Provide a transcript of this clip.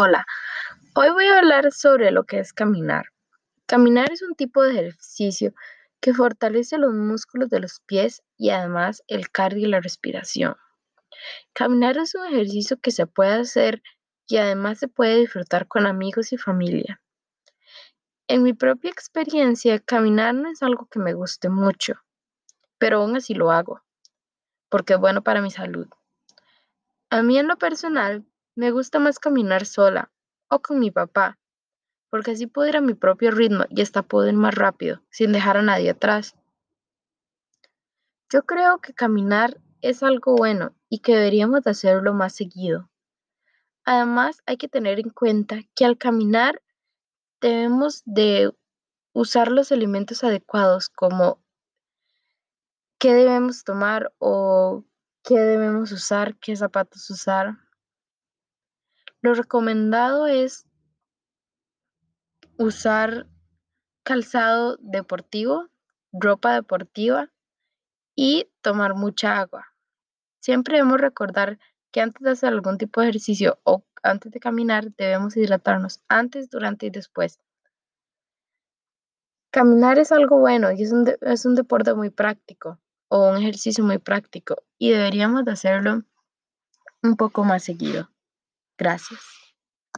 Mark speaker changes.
Speaker 1: Hola, hoy voy a hablar sobre lo que es caminar. Caminar es un tipo de ejercicio que fortalece los músculos de los pies y además el cardio y la respiración. Caminar es un ejercicio que se puede hacer y además se puede disfrutar con amigos y familia. En mi propia experiencia, caminar no es algo que me guste mucho, pero aún así lo hago, porque es bueno para mi salud. A mí en lo personal me gusta más caminar sola o con mi papá, porque así puedo ir a mi propio ritmo y hasta puedo ir más rápido, sin dejar a nadie atrás. Yo creo que caminar es algo bueno y que deberíamos de hacerlo más seguido. Además, hay que tener en cuenta que al caminar debemos de usar los elementos adecuados como qué debemos tomar o qué debemos usar, qué zapatos usar. Lo recomendado es usar calzado deportivo, ropa deportiva y tomar mucha agua. Siempre debemos recordar que antes de hacer algún tipo de ejercicio o antes de caminar debemos hidratarnos antes, durante y después. Caminar es algo bueno y es un, es un deporte muy práctico o un ejercicio muy práctico y deberíamos de hacerlo un poco más seguido. Gracias.